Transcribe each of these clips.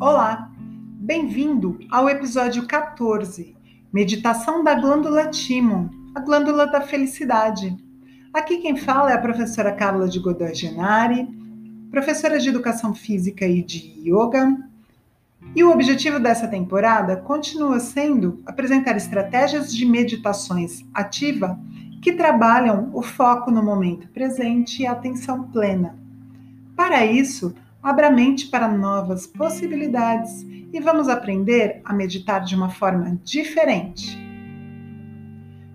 Olá, bem-vindo ao episódio 14, Meditação da glândula timo, a glândula da felicidade. Aqui quem fala é a professora Carla de Godoy Genari, professora de Educação Física e de Yoga. E o objetivo dessa temporada continua sendo apresentar estratégias de meditações ativa que trabalham o foco no momento presente e a atenção plena. Para isso, abra a mente para novas possibilidades e vamos aprender a meditar de uma forma diferente.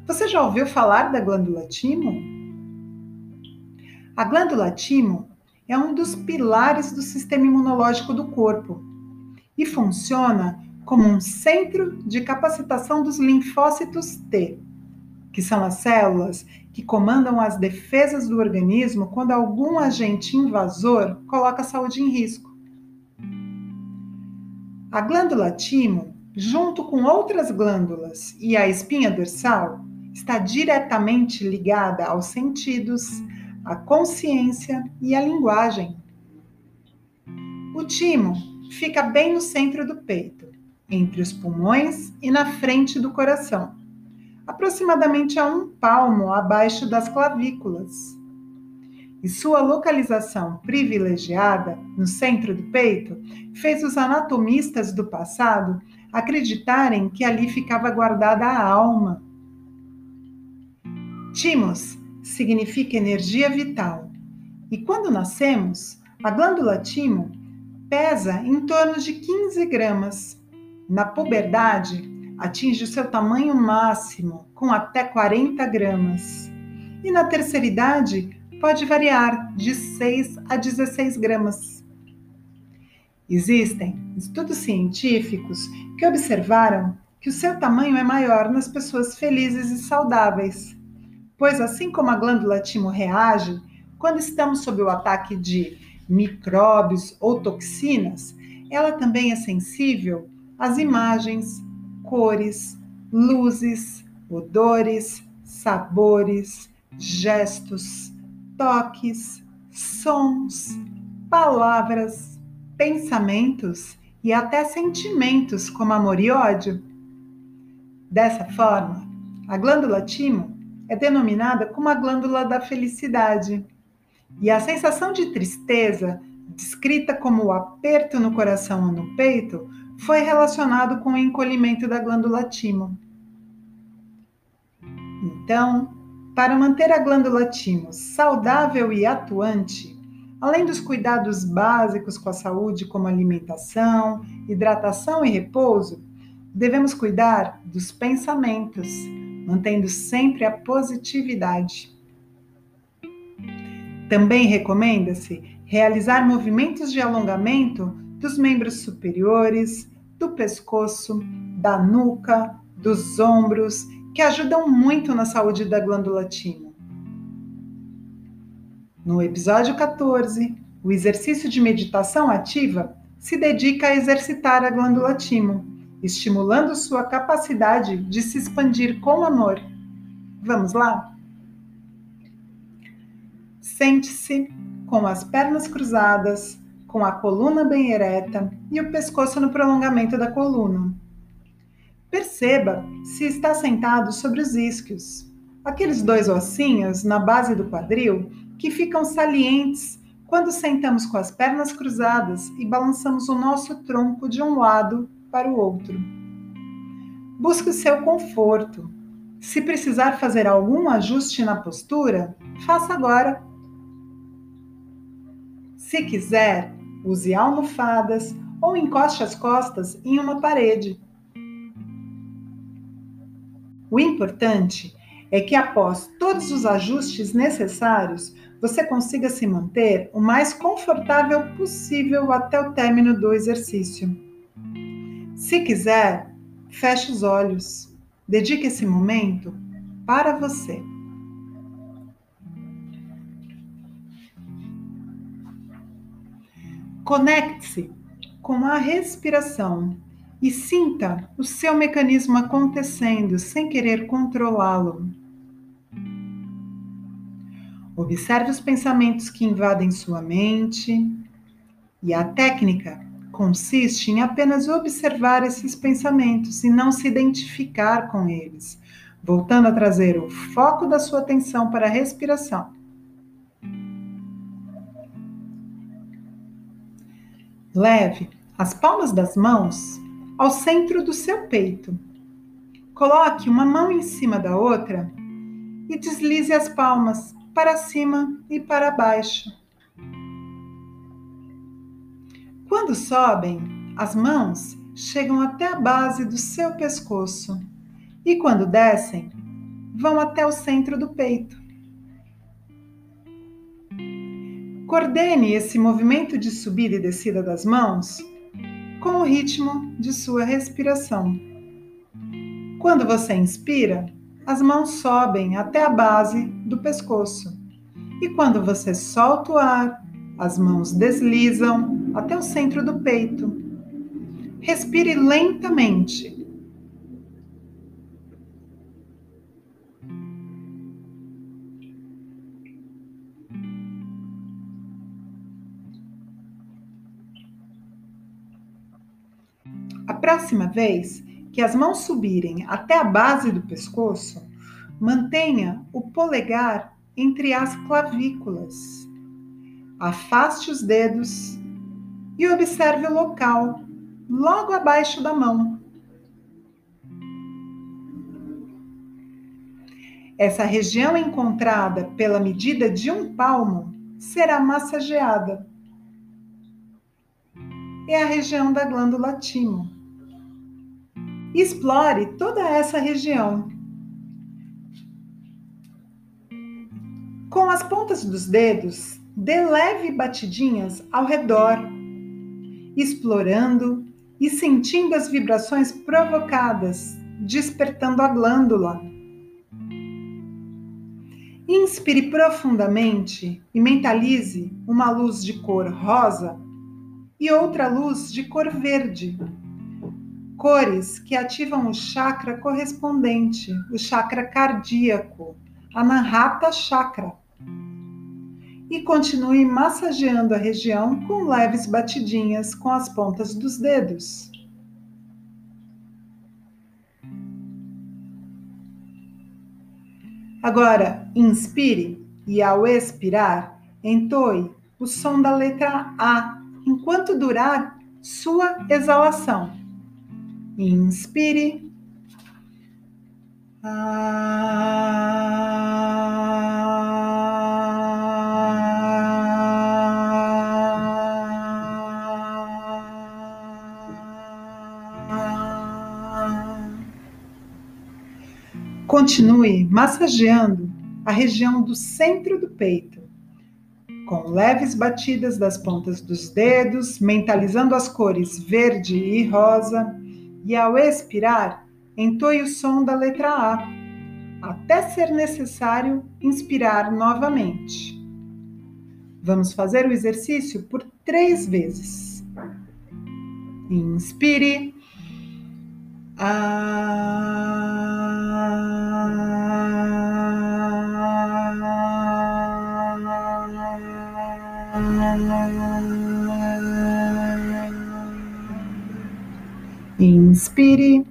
Você já ouviu falar da glândula timo? A glândula timo é um dos pilares do sistema imunológico do corpo e funciona como um centro de capacitação dos linfócitos T, que são as células que comandam as defesas do organismo quando algum agente invasor coloca a saúde em risco. A glândula timo, junto com outras glândulas e a espinha dorsal, está diretamente ligada aos sentidos, à consciência e à linguagem. O timo fica bem no centro do peito, entre os pulmões e na frente do coração aproximadamente a um palmo abaixo das clavículas. E sua localização privilegiada, no centro do peito, fez os anatomistas do passado acreditarem que ali ficava guardada a alma. Timos significa energia vital. E quando nascemos, a glândula timo pesa em torno de 15 gramas. Na puberdade, atinge o seu tamanho máximo, com até 40 gramas. E na terceira idade, pode variar de 6 a 16 gramas. Existem estudos científicos que observaram que o seu tamanho é maior nas pessoas felizes e saudáveis, pois assim como a glândula timo reage quando estamos sob o ataque de micróbios ou toxinas, ela também é sensível às imagens, cores, luzes, odores, sabores, gestos, toques, sons, palavras, pensamentos e até sentimentos como amor e ódio. Dessa forma, a glândula timo é denominada como a glândula da felicidade. E a sensação de tristeza, descrita como o aperto no coração ou no peito, foi relacionado com o encolhimento da glândula timo. Então, para manter a glândula timo saudável e atuante, além dos cuidados básicos com a saúde, como alimentação, hidratação e repouso, devemos cuidar dos pensamentos, mantendo sempre a positividade. Também recomenda-se realizar movimentos de alongamento dos membros superiores, do pescoço, da nuca, dos ombros, que ajudam muito na saúde da glândula timo. No episódio 14, o exercício de meditação ativa se dedica a exercitar a glândula timo, estimulando sua capacidade de se expandir com amor. Vamos lá? Sente-se com as pernas cruzadas, com a coluna bem ereta e o pescoço no prolongamento da coluna. Perceba se está sentado sobre os isquios, aqueles dois ossinhos na base do quadril que ficam salientes quando sentamos com as pernas cruzadas e balançamos o nosso tronco de um lado para o outro. Busque o seu conforto. Se precisar fazer algum ajuste na postura, faça agora. Se quiser, Use almofadas ou encoste as costas em uma parede. O importante é que após todos os ajustes necessários, você consiga se manter o mais confortável possível até o término do exercício. Se quiser, feche os olhos. Dedique esse momento para você. Conecte-se com a respiração e sinta o seu mecanismo acontecendo sem querer controlá-lo. Observe os pensamentos que invadem sua mente e a técnica consiste em apenas observar esses pensamentos e não se identificar com eles, voltando a trazer o foco da sua atenção para a respiração. Leve as palmas das mãos ao centro do seu peito. Coloque uma mão em cima da outra e deslize as palmas para cima e para baixo. Quando sobem, as mãos chegam até a base do seu pescoço e quando descem, vão até o centro do peito. Coordene esse movimento de subida e descida das mãos com o ritmo de sua respiração. Quando você inspira, as mãos sobem até a base do pescoço. E quando você solta o ar, as mãos deslizam até o centro do peito. Respire lentamente. Próxima vez que as mãos subirem até a base do pescoço, mantenha o polegar entre as clavículas. Afaste os dedos e observe o local logo abaixo da mão. Essa região encontrada pela medida de um palmo será massageada. É a região da glândula timo. Explore toda essa região. Com as pontas dos dedos, dê leve batidinhas ao redor, explorando e sentindo as vibrações provocadas, despertando a glândula. Inspire profundamente e mentalize uma luz de cor rosa e outra luz de cor verde cores que ativam o chakra correspondente, o chakra cardíaco, Anahata Chakra. E continue massageando a região com leves batidinhas com as pontas dos dedos. Agora, inspire e ao expirar, entoe o som da letra A enquanto durar sua exalação. Inspire. Continue massageando a região do centro do peito, com leves batidas das pontas dos dedos, mentalizando as cores verde e rosa e ao expirar, entoie o som da letra A, até ser necessário inspirar novamente. Vamos fazer o exercício por três vezes. Inspire. Inspire.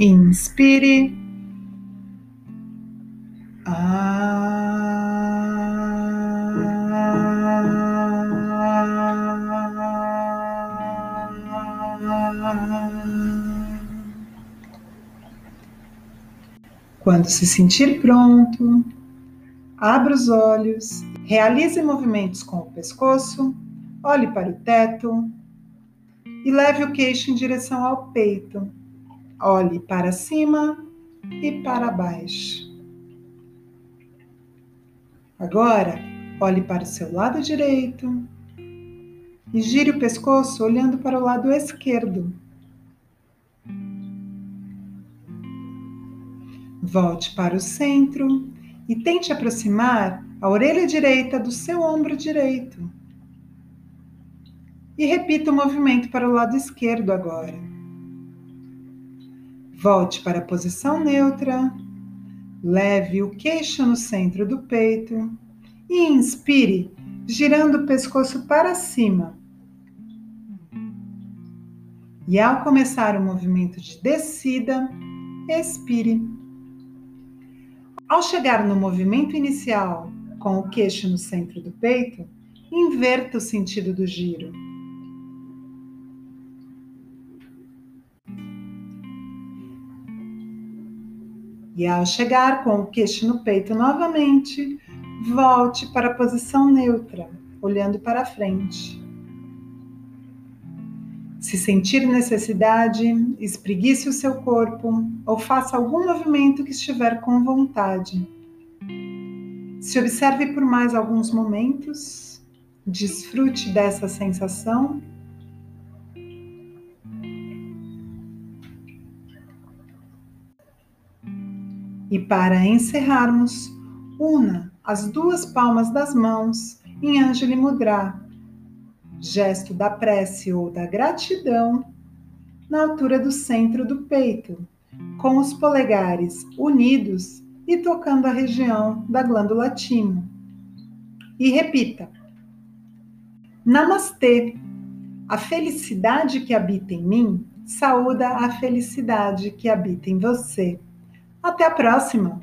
Inspire. Quando se sentir pronto, abra os olhos, realize movimentos com o pescoço, olhe para o teto e leve o queixo em direção ao peito. Olhe para cima e para baixo. Agora, olhe para o seu lado direito e gire o pescoço olhando para o lado esquerdo. Volte para o centro e tente aproximar a orelha direita do seu ombro direito. E repita o movimento para o lado esquerdo agora. Volte para a posição neutra. Leve o queixo no centro do peito e inspire, girando o pescoço para cima. E ao começar o movimento de descida, expire. Ao chegar no movimento inicial, com o queixo no centro do peito, inverta o sentido do giro. E ao chegar com o queixo no peito novamente, volte para a posição neutra, olhando para frente. Se sentir necessidade, espreguice o seu corpo ou faça algum movimento que estiver com vontade. Se observe por mais alguns momentos, desfrute dessa sensação. E para encerrarmos, una as duas palmas das mãos em Anjali Mudra gesto da prece ou da gratidão, na altura do centro do peito, com os polegares unidos e tocando a região da glândula timo. E repita: Namastê! A felicidade que habita em mim saúda a felicidade que habita em você. Até a próxima!